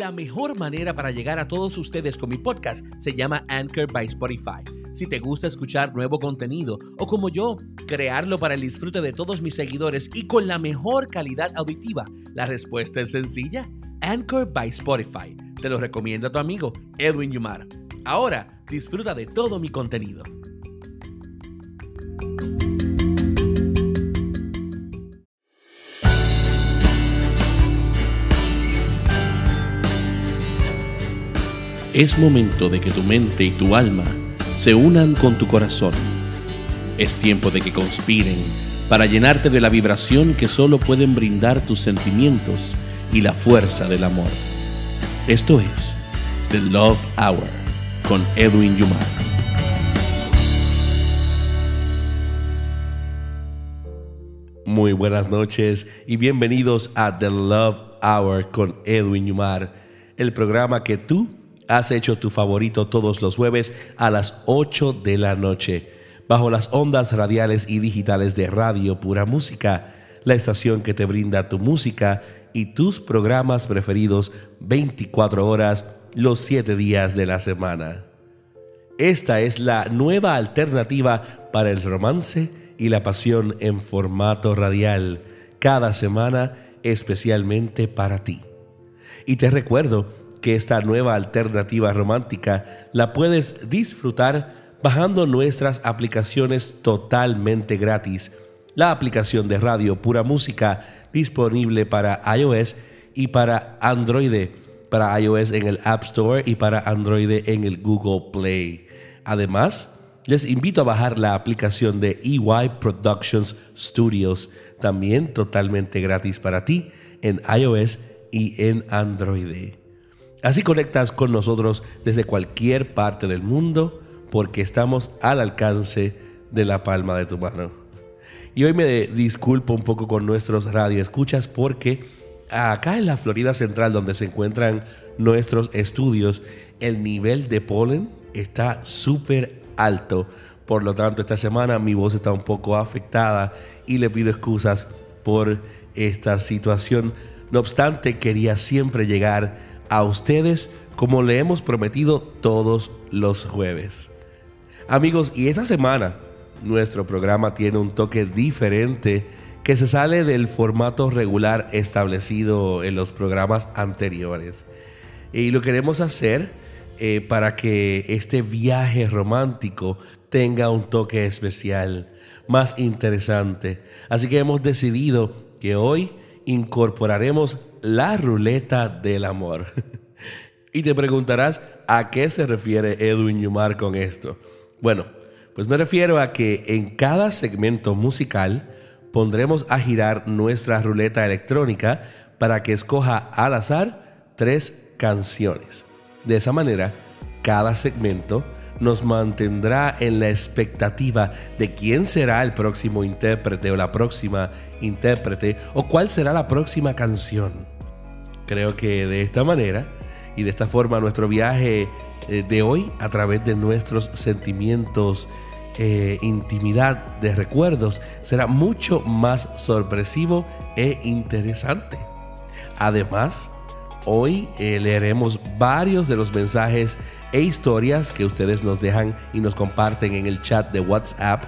La mejor manera para llegar a todos ustedes con mi podcast se llama Anchor by Spotify. Si te gusta escuchar nuevo contenido o como yo, crearlo para el disfrute de todos mis seguidores y con la mejor calidad auditiva, la respuesta es sencilla. Anchor by Spotify. Te lo recomiendo a tu amigo Edwin Yumar. Ahora disfruta de todo mi contenido. Es momento de que tu mente y tu alma se unan con tu corazón. Es tiempo de que conspiren para llenarte de la vibración que solo pueden brindar tus sentimientos y la fuerza del amor. Esto es The Love Hour con Edwin Yumar. Muy buenas noches y bienvenidos a The Love Hour con Edwin Yumar, el programa que tú has hecho tu favorito todos los jueves a las 8 de la noche, bajo las ondas radiales y digitales de Radio Pura Música, la estación que te brinda tu música y tus programas preferidos 24 horas los 7 días de la semana. Esta es la nueva alternativa para el romance y la pasión en formato radial, cada semana especialmente para ti. Y te recuerdo que esta nueva alternativa romántica la puedes disfrutar bajando nuestras aplicaciones totalmente gratis. La aplicación de radio Pura Música disponible para iOS y para Android, para iOS en el App Store y para Android en el Google Play. Además, les invito a bajar la aplicación de EY Productions Studios, también totalmente gratis para ti en iOS y en Android. Así conectas con nosotros desde cualquier parte del mundo porque estamos al alcance de la palma de tu mano. Y hoy me disculpo un poco con nuestros radioescuchas porque acá en la Florida Central donde se encuentran nuestros estudios, el nivel de polen está súper alto. Por lo tanto, esta semana mi voz está un poco afectada y le pido excusas por esta situación. No obstante, quería siempre llegar a ustedes como le hemos prometido todos los jueves. Amigos, y esta semana nuestro programa tiene un toque diferente que se sale del formato regular establecido en los programas anteriores. Y lo queremos hacer eh, para que este viaje romántico tenga un toque especial, más interesante. Así que hemos decidido que hoy incorporaremos la ruleta del amor. y te preguntarás a qué se refiere Edwin Yumar con esto. Bueno, pues me refiero a que en cada segmento musical pondremos a girar nuestra ruleta electrónica para que escoja al azar tres canciones. De esa manera, cada segmento nos mantendrá en la expectativa de quién será el próximo intérprete o la próxima intérprete o cuál será la próxima canción. Creo que de esta manera y de esta forma nuestro viaje eh, de hoy a través de nuestros sentimientos, eh, intimidad de recuerdos será mucho más sorpresivo e interesante. Además, hoy eh, leeremos varios de los mensajes e historias que ustedes nos dejan y nos comparten en el chat de WhatsApp.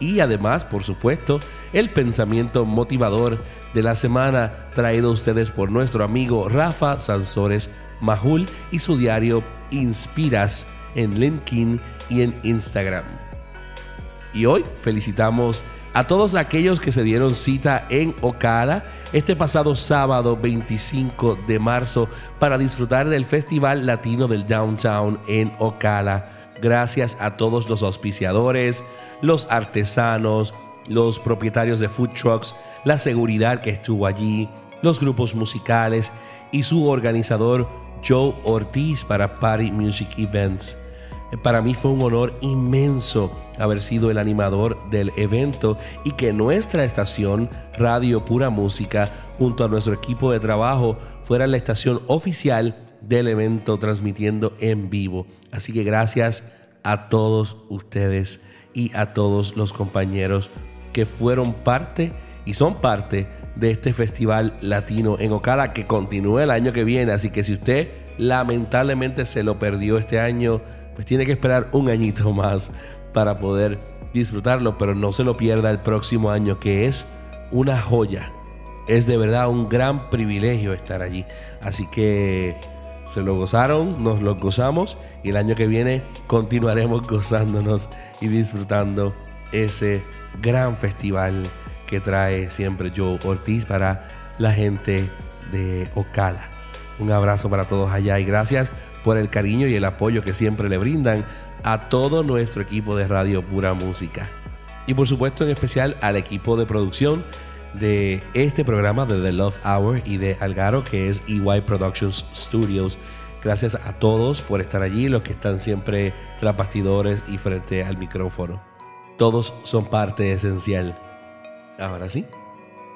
Y además, por supuesto, el pensamiento motivador de la semana traído a ustedes por nuestro amigo Rafa Sansores Majul y su diario Inspiras en LinkedIn y en Instagram. Y hoy felicitamos a todos aquellos que se dieron cita en Ocala este pasado sábado 25 de marzo para disfrutar del Festival Latino del Downtown en Ocala. Gracias a todos los auspiciadores, los artesanos, los propietarios de food trucks, la seguridad que estuvo allí, los grupos musicales y su organizador Joe Ortiz para Party Music Events. Para mí fue un honor inmenso haber sido el animador del evento y que nuestra estación Radio Pura Música junto a nuestro equipo de trabajo fuera la estación oficial del evento transmitiendo en vivo. Así que gracias a todos ustedes y a todos los compañeros que fueron parte y son parte de este festival latino en Ocala que continúa el año que viene. Así que si usted lamentablemente se lo perdió este año, pues tiene que esperar un añito más para poder disfrutarlo, pero no se lo pierda el próximo año que es una joya. Es de verdad un gran privilegio estar allí. Así que se lo gozaron, nos lo gozamos y el año que viene continuaremos gozándonos y disfrutando ese gran festival que trae siempre Joe Ortiz para la gente de Ocala. Un abrazo para todos allá y gracias por el cariño y el apoyo que siempre le brindan a todo nuestro equipo de Radio Pura Música. Y por supuesto en especial al equipo de producción de este programa de The Love Hour y de Algaro que es EY Productions Studios. Gracias a todos por estar allí, los que están siempre tras bastidores y frente al micrófono. Todos son parte esencial. Ahora sí,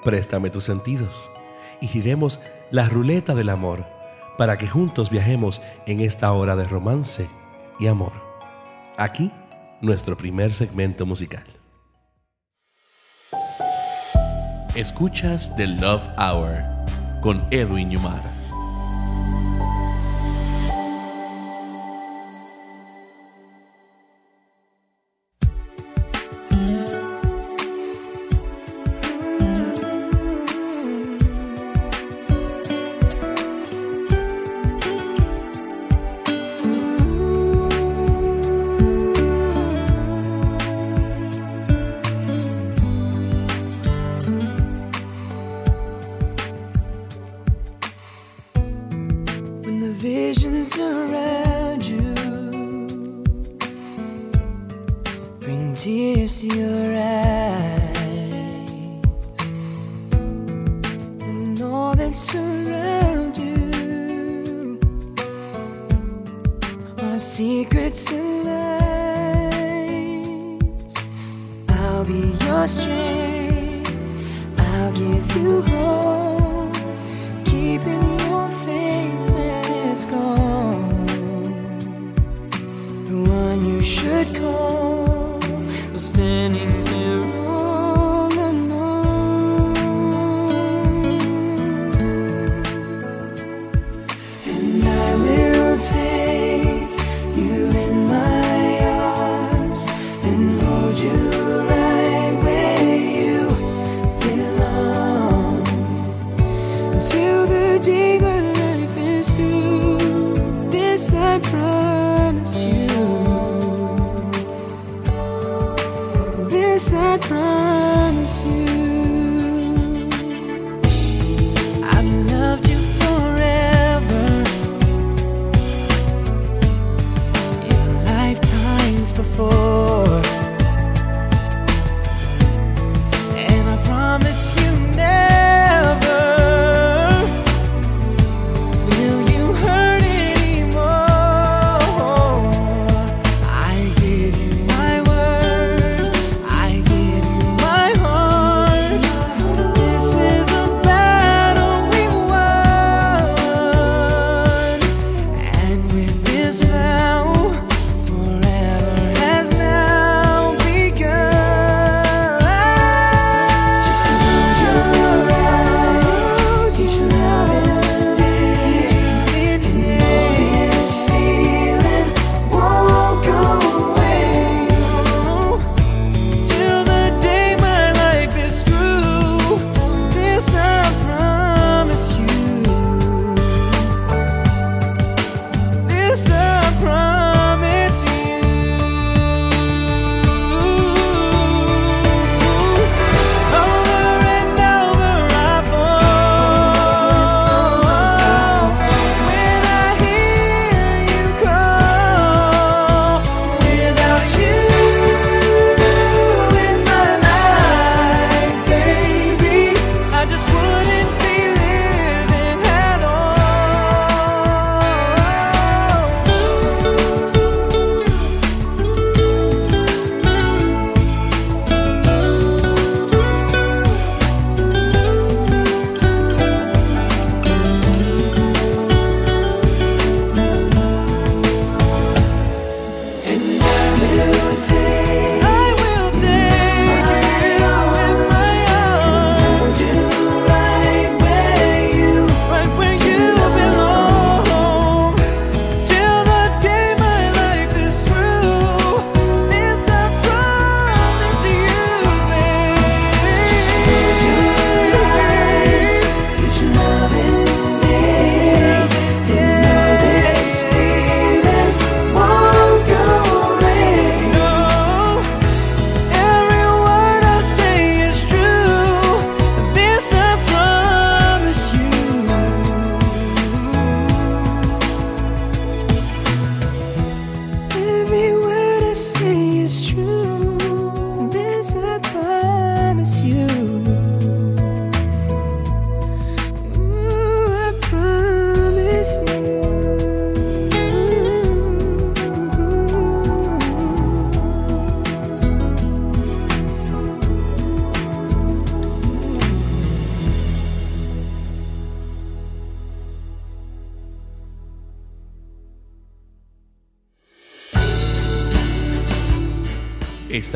préstame tus sentidos y giremos la ruleta del amor para que juntos viajemos en esta hora de romance y amor. Aquí, nuestro primer segmento musical. Escuchas The Love Hour con Edwin Yumar. until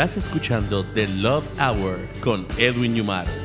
Estás escuchando The Love Hour con Edwin Yumaro.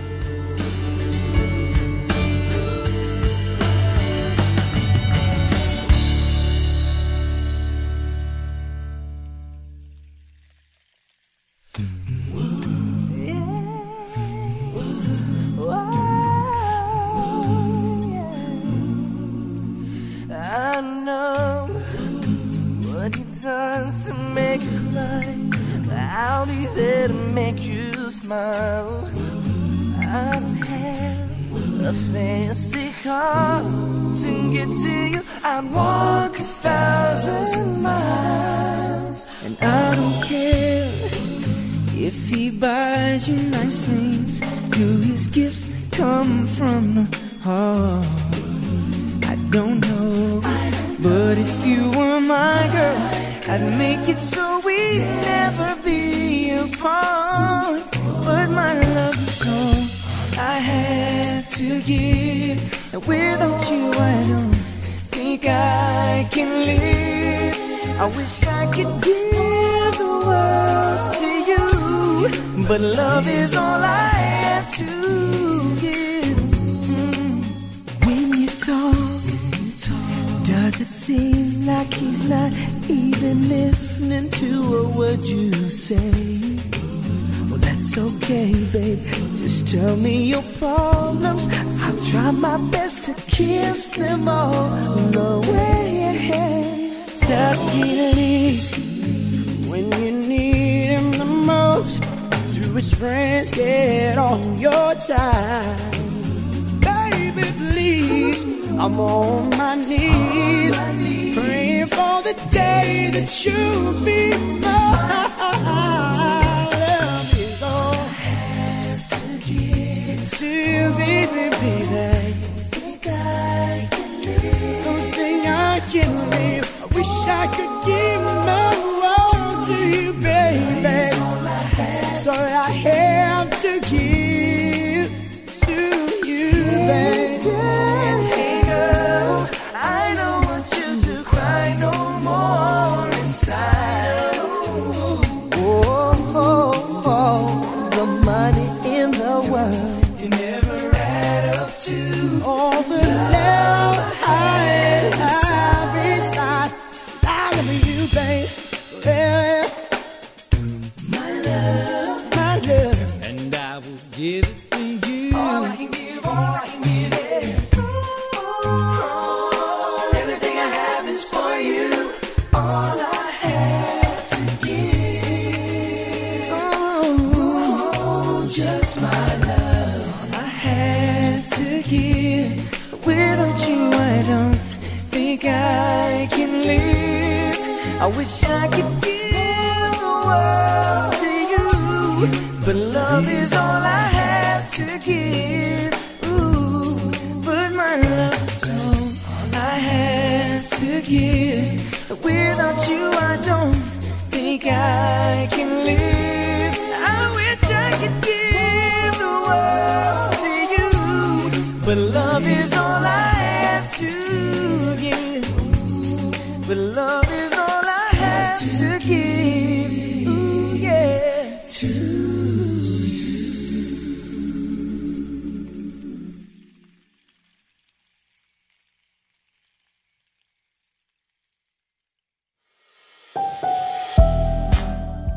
wish I could give the world to you, but love is all I have to give. When you talk, does it seem like he's not even listening to a word you say? Well, that's okay, babe. Just tell me your problems. I'll try my best to kiss them all when you need him the most? Do his friends get all your time? Baby, please, I'm on my knees, praying for the day that you'll be mine. Love is all I have to give to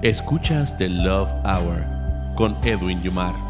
Escuchas The Love Hour con Edwin Yumar.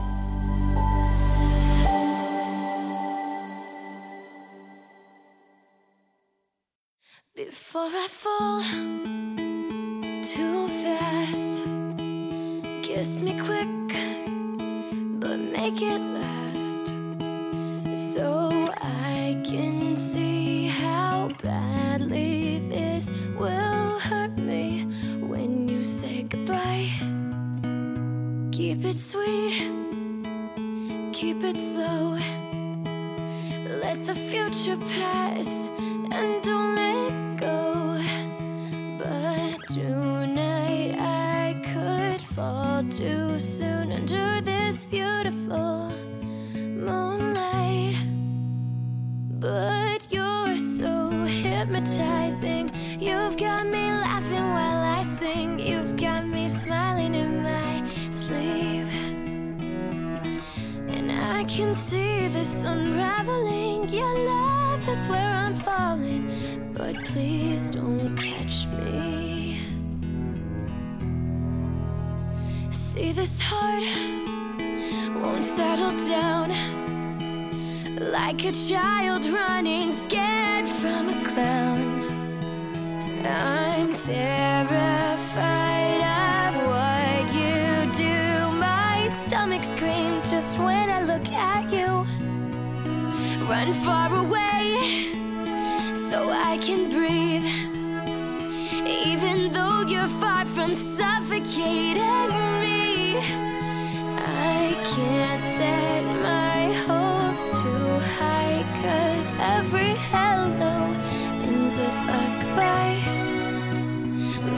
With a goodbye.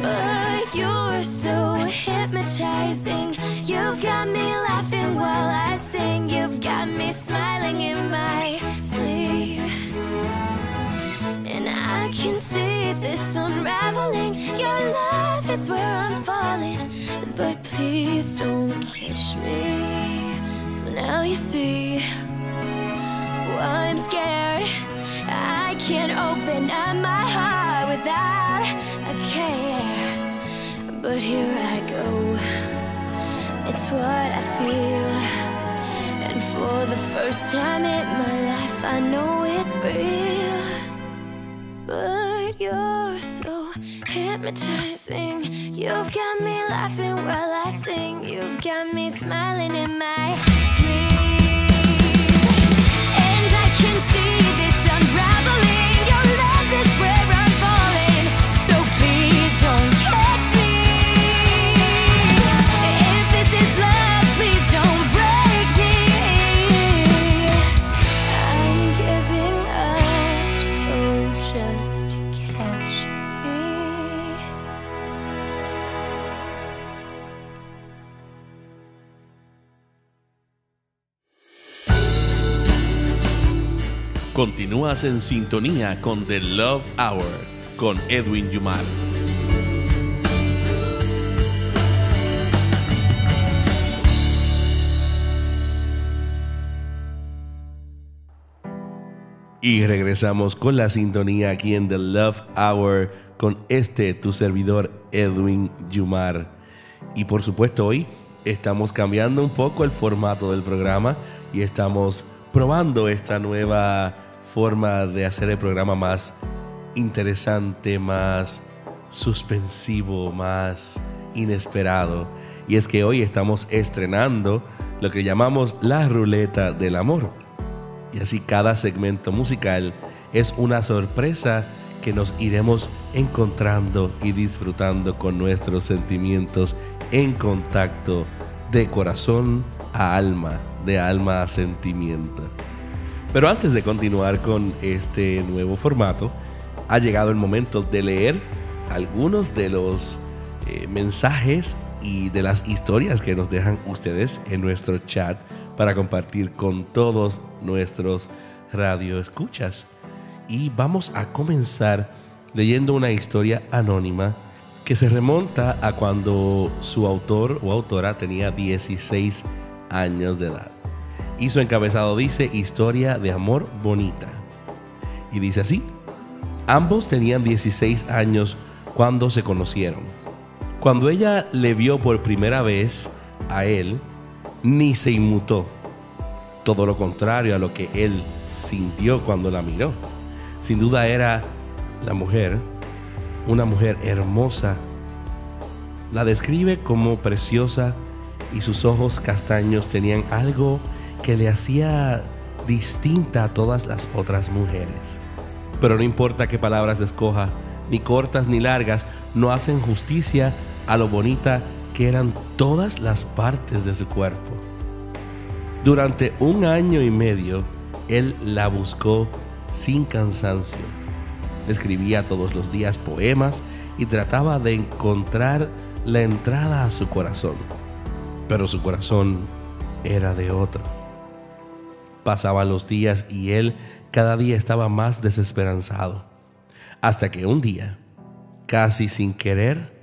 But you're so hypnotizing. You've got me laughing while I sing. You've got me smiling in my sleep. And I can see this unraveling. Your love is where I'm falling. But please don't catch me. So now you see why I'm scared. I can't open up my heart without a care. But here I go. It's what I feel. And for the first time in my life, I know it's real. But you're so hypnotizing. You've got me laughing while I sing. You've got me smiling in my sleep. And I can see this unraveling. Continúas en sintonía con The Love Hour con Edwin Yumar. Y regresamos con la sintonía aquí en The Love Hour con este tu servidor Edwin Yumar. Y por supuesto hoy estamos cambiando un poco el formato del programa y estamos probando esta nueva forma de hacer el programa más interesante, más suspensivo, más inesperado. Y es que hoy estamos estrenando lo que llamamos la ruleta del amor. Y así cada segmento musical es una sorpresa que nos iremos encontrando y disfrutando con nuestros sentimientos en contacto de corazón a alma, de alma a sentimiento. Pero antes de continuar con este nuevo formato, ha llegado el momento de leer algunos de los eh, mensajes y de las historias que nos dejan ustedes en nuestro chat para compartir con todos nuestros radioescuchas. Y vamos a comenzar leyendo una historia anónima que se remonta a cuando su autor o autora tenía 16 años de edad. Y su encabezado dice Historia de amor bonita. Y dice así, ambos tenían 16 años cuando se conocieron. Cuando ella le vio por primera vez a él, ni se inmutó. Todo lo contrario a lo que él sintió cuando la miró. Sin duda era la mujer, una mujer hermosa. La describe como preciosa y sus ojos castaños tenían algo que le hacía distinta a todas las otras mujeres. Pero no importa qué palabras escoja, ni cortas ni largas, no hacen justicia a lo bonita que eran todas las partes de su cuerpo. Durante un año y medio, él la buscó sin cansancio. Escribía todos los días poemas y trataba de encontrar la entrada a su corazón. Pero su corazón era de otro. Pasaban los días y él cada día estaba más desesperanzado. Hasta que un día, casi sin querer,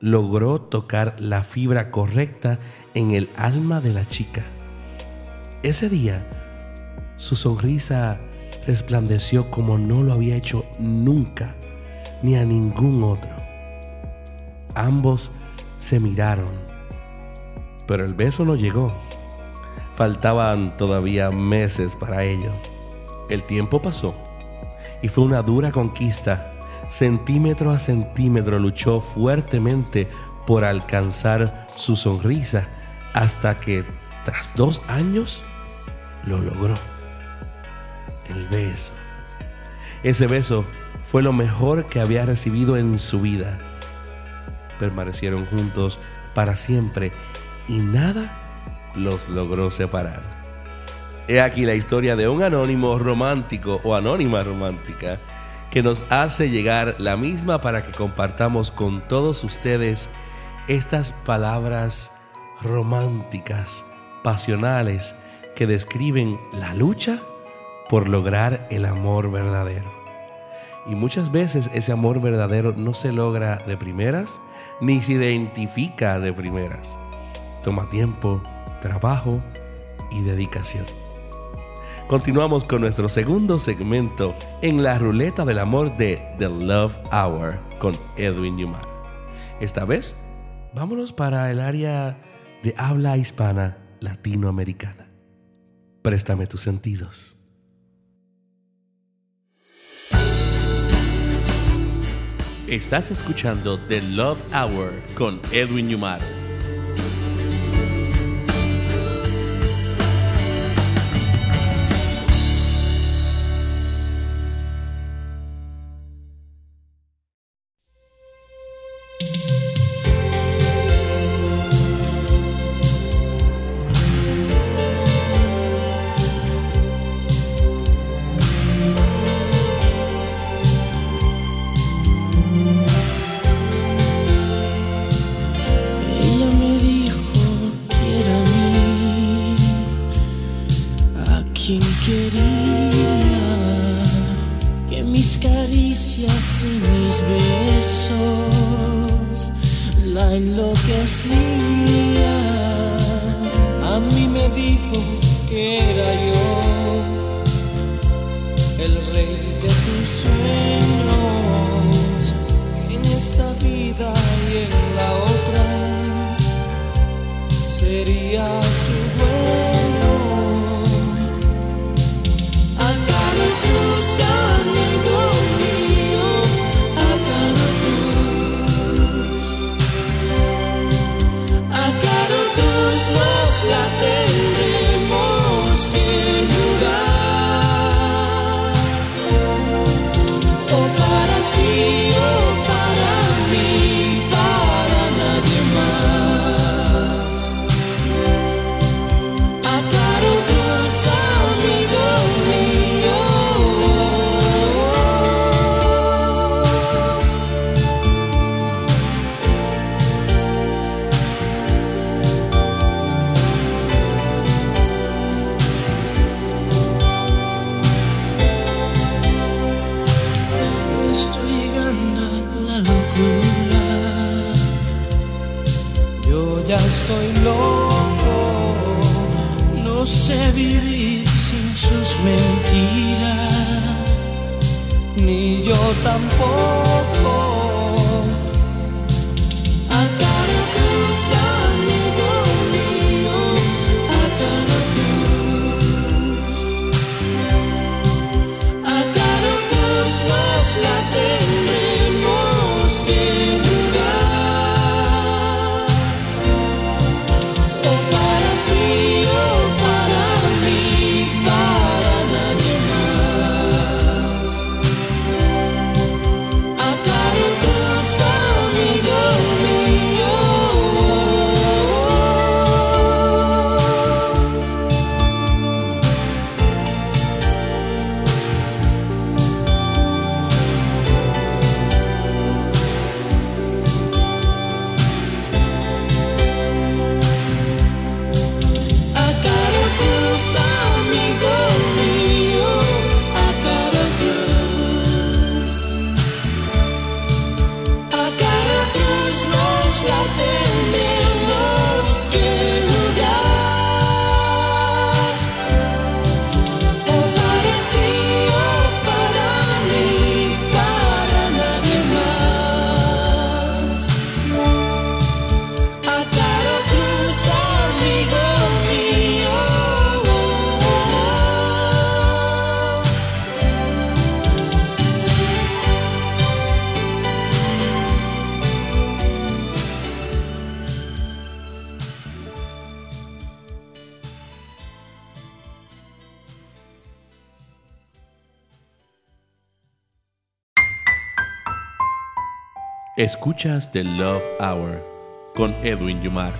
logró tocar la fibra correcta en el alma de la chica. Ese día, su sonrisa resplandeció como no lo había hecho nunca, ni a ningún otro. Ambos se miraron, pero el beso no llegó. Faltaban todavía meses para ello. El tiempo pasó y fue una dura conquista. Centímetro a centímetro luchó fuertemente por alcanzar su sonrisa hasta que tras dos años lo logró. El beso. Ese beso fue lo mejor que había recibido en su vida. Permanecieron juntos para siempre y nada los logró separar. He aquí la historia de un anónimo romántico o anónima romántica que nos hace llegar la misma para que compartamos con todos ustedes estas palabras románticas, pasionales, que describen la lucha por lograr el amor verdadero. Y muchas veces ese amor verdadero no se logra de primeras, ni se identifica de primeras. Toma tiempo, trabajo y dedicación. Continuamos con nuestro segundo segmento en la ruleta del amor de The Love Hour con Edwin Newman. Esta vez, vámonos para el área de habla hispana latinoamericana. Préstame tus sentidos. Estás escuchando The Love Hour con Edwin Newman. Escuchas The Love Hour con Edwin Yumar.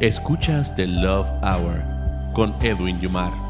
Escuchas The Love Hour con Edwin Yumar.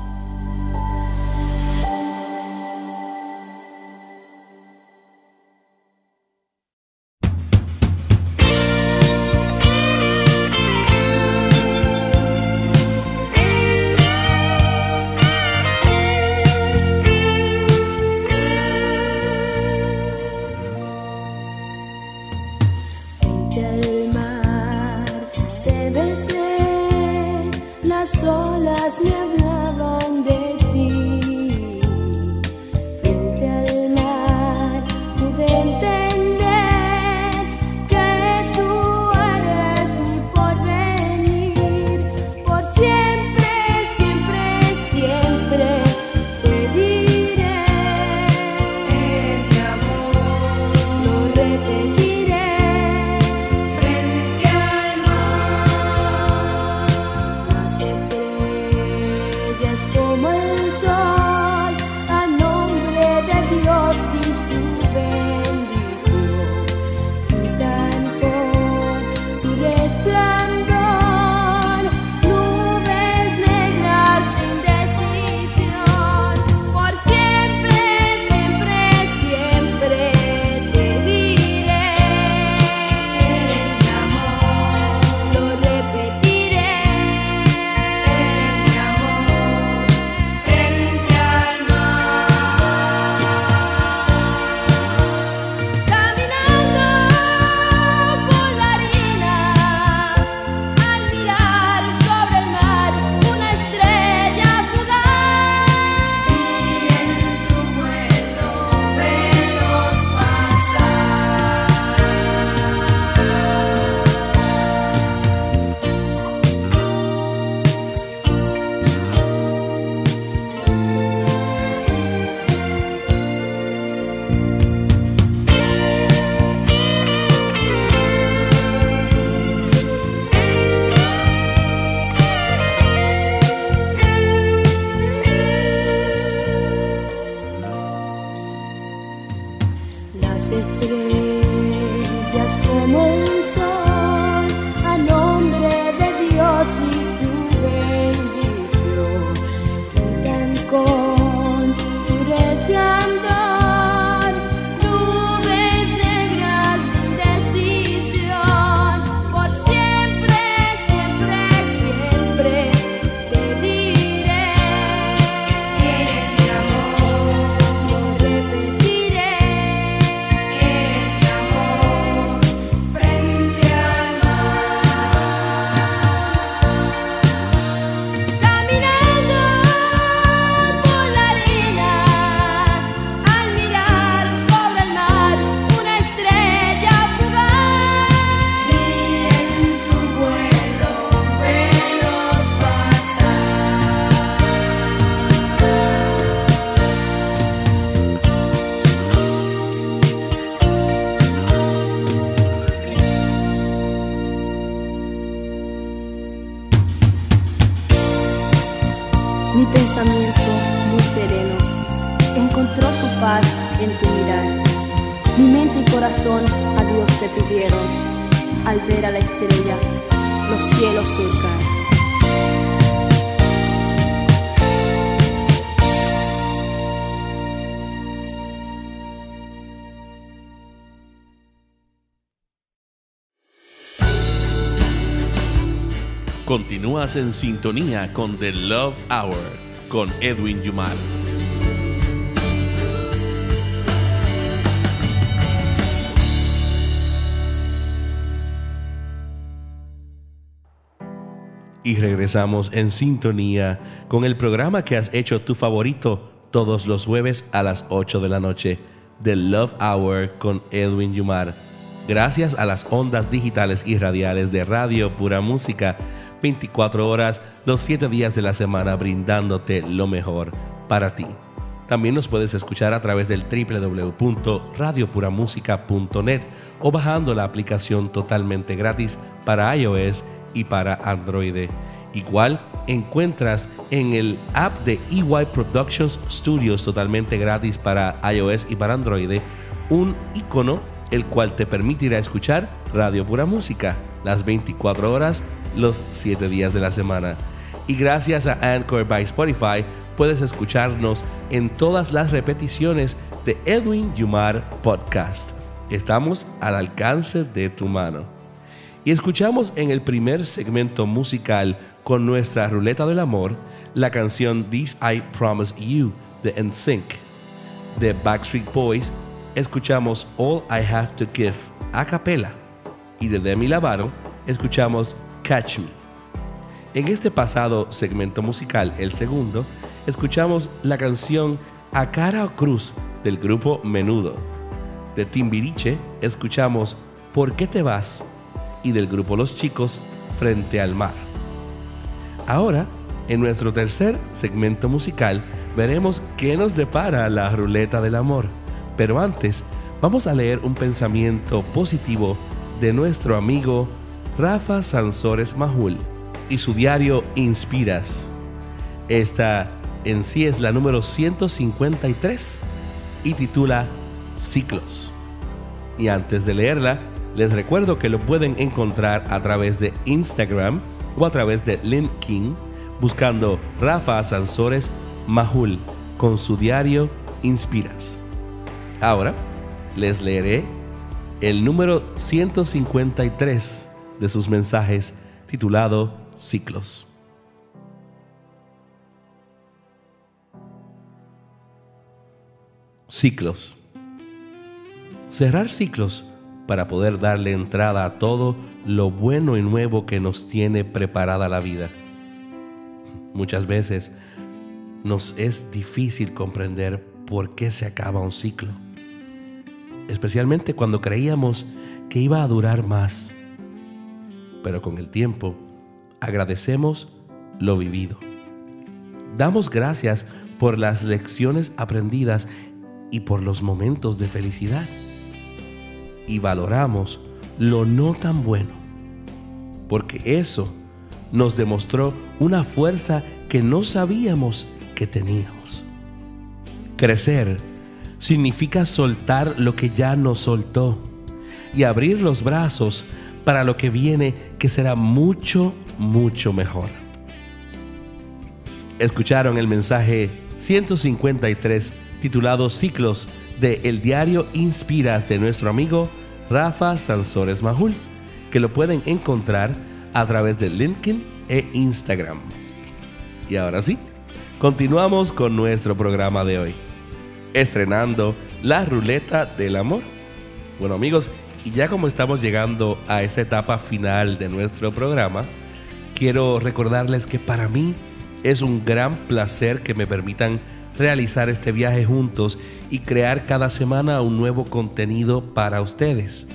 Continúas en sintonía con The Love Hour con Edwin Yumar. Y regresamos en sintonía con el programa que has hecho tu favorito todos los jueves a las 8 de la noche, The Love Hour con Edwin Yumar. Gracias a las ondas digitales y radiales de Radio Pura Música 24 horas, los 7 días de la semana, brindándote lo mejor para ti. También nos puedes escuchar a través del www.radiopuramusica.net o bajando la aplicación totalmente gratis para iOS y para Android. Igual encuentras en el app de EY Productions Studios totalmente gratis para iOS y para Android un icono el cual te permitirá escuchar Radio Pura Música las 24 horas, los 7 días de la semana. Y gracias a Anchor by Spotify puedes escucharnos en todas las repeticiones de Edwin Yumar Podcast. Estamos al alcance de tu mano. Y escuchamos en el primer segmento musical con nuestra ruleta del amor la canción This I Promise You de NSYNC. De Backstreet Boys escuchamos All I Have to Give a capella y de Demi Lovato escuchamos Catch Me. En este pasado segmento musical, el segundo, escuchamos la canción A cara o cruz del grupo Menudo. De Timbiriche escuchamos ¿Por qué te vas? y del grupo Los Chicos Frente al Mar. Ahora, en nuestro tercer segmento musical, veremos qué nos depara la ruleta del amor. Pero antes, vamos a leer un pensamiento positivo de nuestro amigo Rafa Sansores Majul y su diario Inspiras. Esta en sí es la número 153 y titula Ciclos. Y antes de leerla, les recuerdo que lo pueden encontrar a través de Instagram o a través de LinkedIn buscando Rafa Sansores Majul con su diario Inspiras. Ahora les leeré el número 153 de sus mensajes titulado Ciclos. Ciclos. Cerrar ciclos para poder darle entrada a todo lo bueno y nuevo que nos tiene preparada la vida. Muchas veces nos es difícil comprender por qué se acaba un ciclo especialmente cuando creíamos que iba a durar más. Pero con el tiempo agradecemos lo vivido. Damos gracias por las lecciones aprendidas y por los momentos de felicidad. Y valoramos lo no tan bueno, porque eso nos demostró una fuerza que no sabíamos que teníamos. Crecer significa soltar lo que ya nos soltó y abrir los brazos para lo que viene que será mucho, mucho mejor. Escucharon el mensaje 153 titulado Ciclos de El Diario Inspiras de nuestro amigo Rafa Sansores Majul, que lo pueden encontrar a través de LinkedIn e Instagram. Y ahora sí, continuamos con nuestro programa de hoy estrenando la ruleta del amor. Bueno amigos, y ya como estamos llegando a esta etapa final de nuestro programa, quiero recordarles que para mí es un gran placer que me permitan realizar este viaje juntos y crear cada semana un nuevo contenido para ustedes.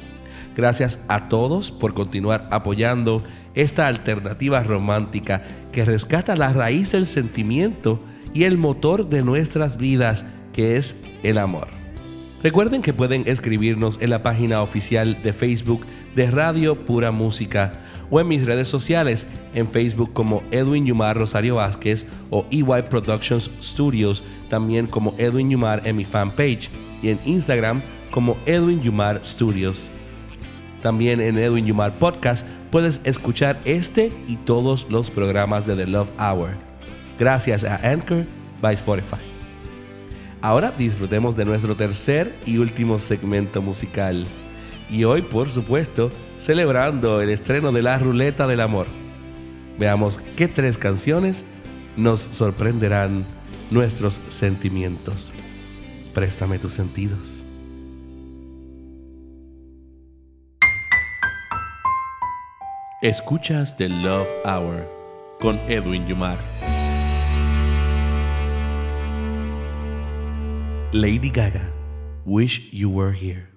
Gracias a todos por continuar apoyando esta alternativa romántica que rescata la raíz del sentimiento y el motor de nuestras vidas que es el amor. Recuerden que pueden escribirnos en la página oficial de Facebook de Radio Pura Música o en mis redes sociales, en Facebook como Edwin Yumar Rosario Vázquez o EY Productions Studios, también como Edwin Yumar en mi fanpage y en Instagram como Edwin Yumar Studios. También en Edwin Yumar Podcast puedes escuchar este y todos los programas de The Love Hour. Gracias a Anchor by Spotify. Ahora disfrutemos de nuestro tercer y último segmento musical. Y hoy, por supuesto, celebrando el estreno de La Ruleta del Amor. Veamos qué tres canciones nos sorprenderán nuestros sentimientos. Préstame tus sentidos. Escuchas The Love Hour con Edwin Yumar. Lady Gaga, Wish You Were Here.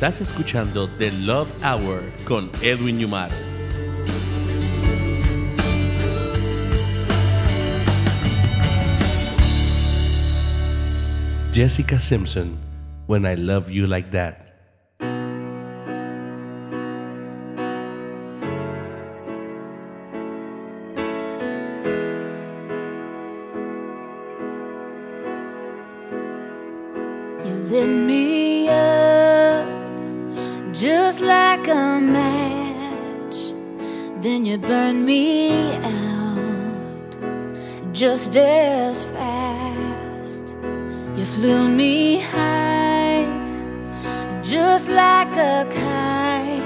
Estás escuchando The Love Hour con Edwin Yumar. Jessica Simpson, When I Love You Like That. Just as fast. You flew me high just like a kite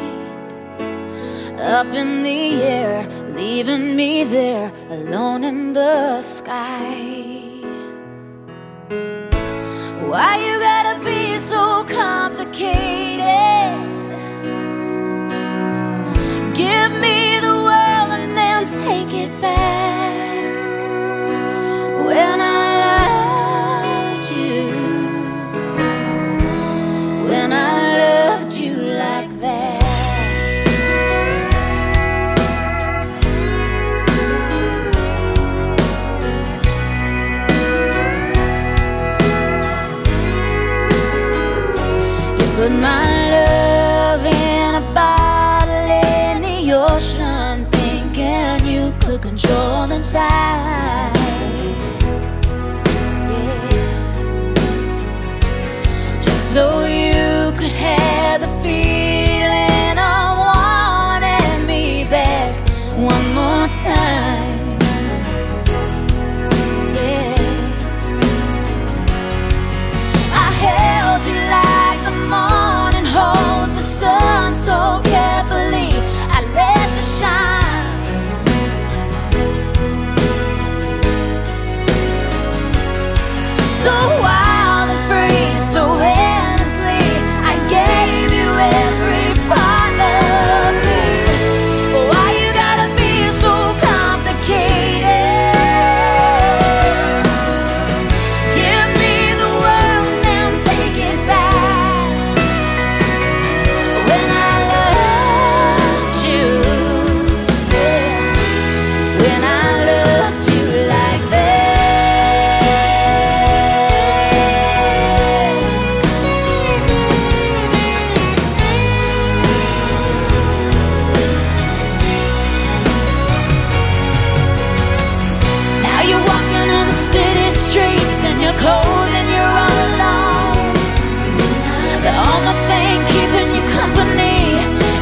up in the air, leaving me there alone in the sky. Why you gotta be so complicated? Give me the world and then take it back.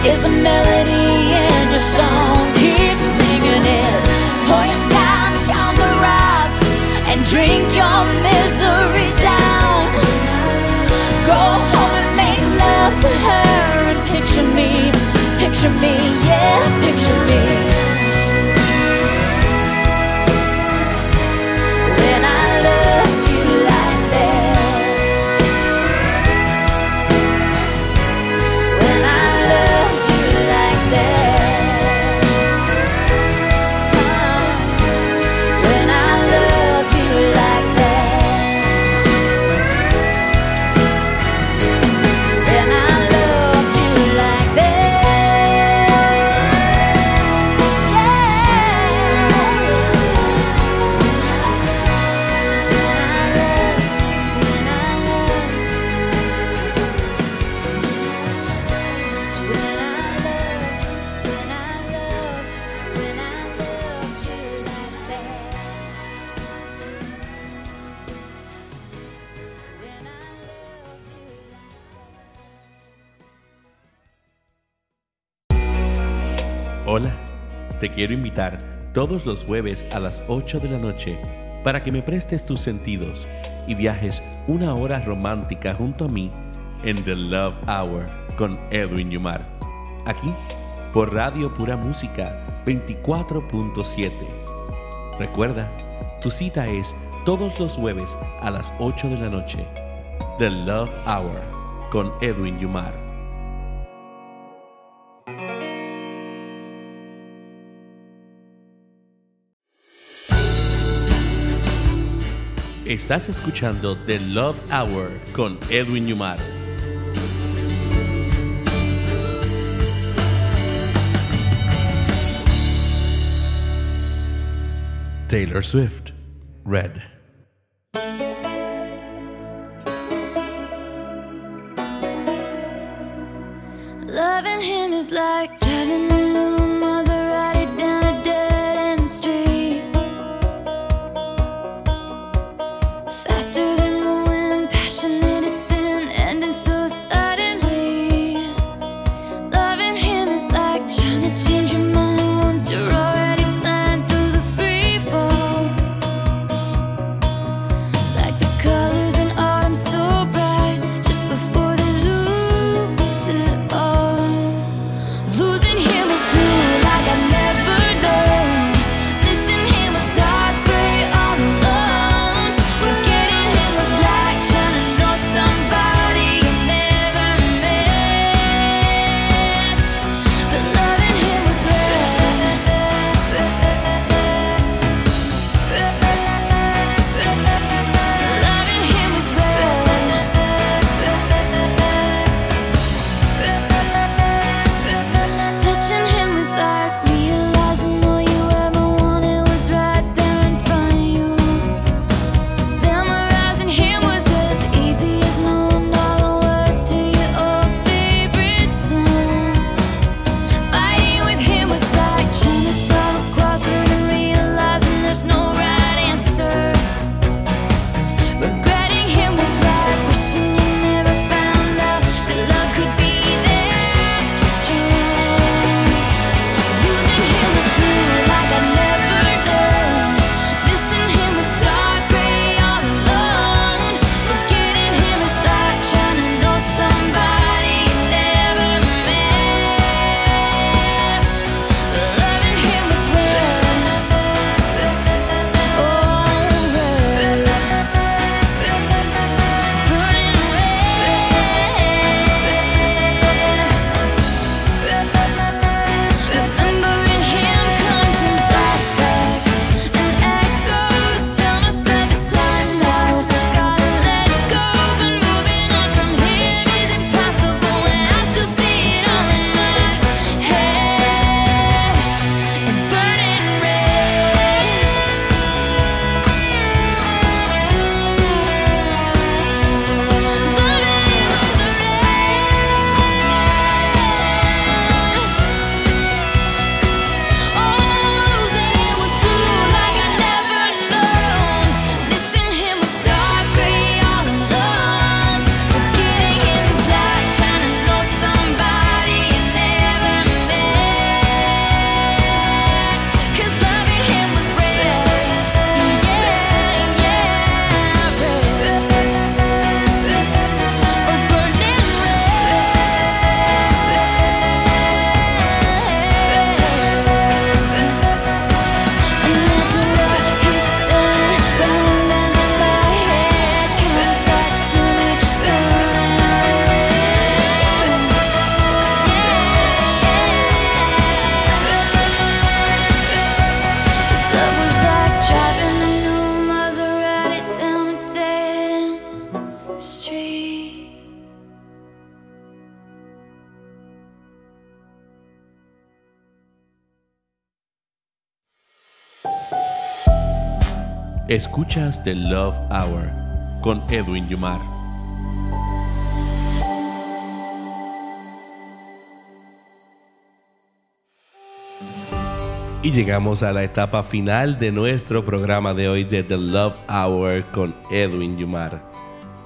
Is a melody in your song. Todos los jueves a las 8 de la noche para que me prestes tus sentidos y viajes una hora romántica junto a mí en The Love Hour con Edwin Yumar. Aquí por Radio Pura Música 24.7. Recuerda, tu cita es todos los jueves a las 8 de la noche. The Love Hour con Edwin Yumar. Estás escuchando The Love Hour con Edwin Yumar. Taylor Swift, Red. Escuchas The Love Hour con Edwin Yumar. Y llegamos a la etapa final de nuestro programa de hoy de The Love Hour con Edwin Yumar.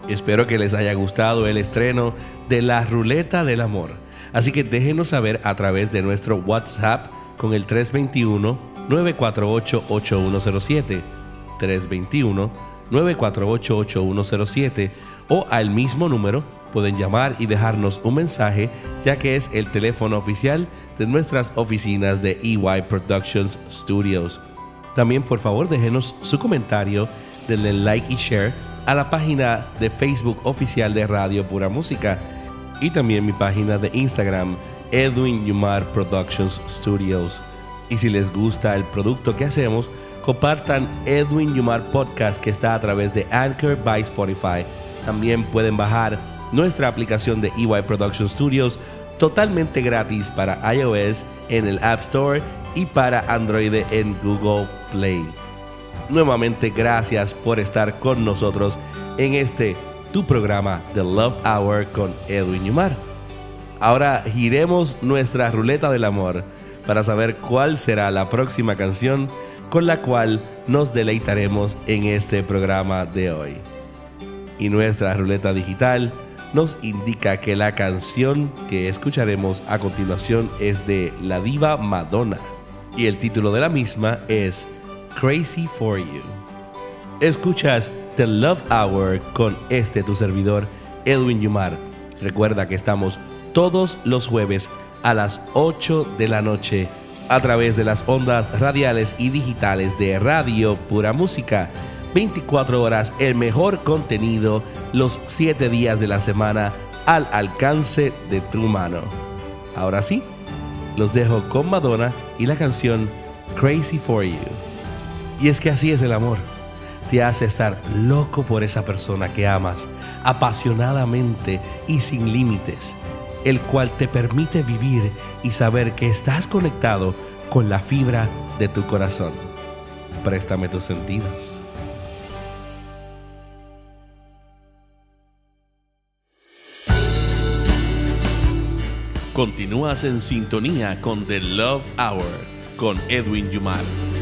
Espero que les haya gustado el estreno de La Ruleta del Amor. Así que déjenos saber a través de nuestro WhatsApp con el 321-948-8107. 321-948-8107 o al mismo número pueden llamar y dejarnos un mensaje ya que es el teléfono oficial de nuestras oficinas de EY Productions Studios. También por favor déjenos su comentario, denle like y share a la página de Facebook oficial de Radio Pura Música y también mi página de Instagram Edwin Yumar Productions Studios. Y si les gusta el producto que hacemos, compartan Edwin Yumar Podcast que está a través de Anchor by Spotify. También pueden bajar nuestra aplicación de EY Production Studios totalmente gratis para iOS en el App Store y para Android en Google Play. Nuevamente gracias por estar con nosotros en este tu programa The Love Hour con Edwin Yumar. Ahora giremos nuestra ruleta del amor para saber cuál será la próxima canción con la cual nos deleitaremos en este programa de hoy. Y nuestra ruleta digital nos indica que la canción que escucharemos a continuación es de la diva Madonna y el título de la misma es Crazy for You. Escuchas The Love Hour con este tu servidor Edwin Yumar. Recuerda que estamos todos los jueves a las 8 de la noche a través de las ondas radiales y digitales de Radio Pura Música. 24 horas, el mejor contenido, los 7 días de la semana al alcance de tu mano. Ahora sí, los dejo con Madonna y la canción Crazy for You. Y es que así es el amor. Te hace estar loco por esa persona que amas, apasionadamente y sin límites el cual te permite vivir y saber que estás conectado con la fibra de tu corazón. Préstame tus sentidos. Continúas en sintonía con The Love Hour con Edwin Yumar.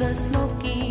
The smoky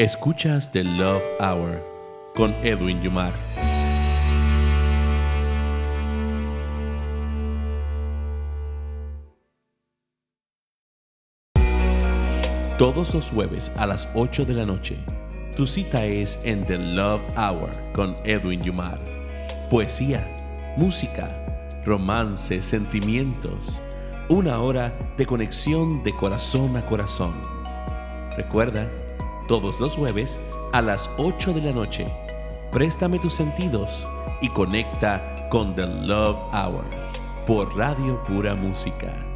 Escuchas The Love Hour con Edwin Yumar. Todos los jueves a las 8 de la noche, tu cita es en The Love Hour con Edwin Yumar. Poesía, música, romance, sentimientos. Una hora de conexión de corazón a corazón. Recuerda, todos los jueves a las 8 de la noche, préstame tus sentidos y conecta con The Love Hour por Radio Pura Música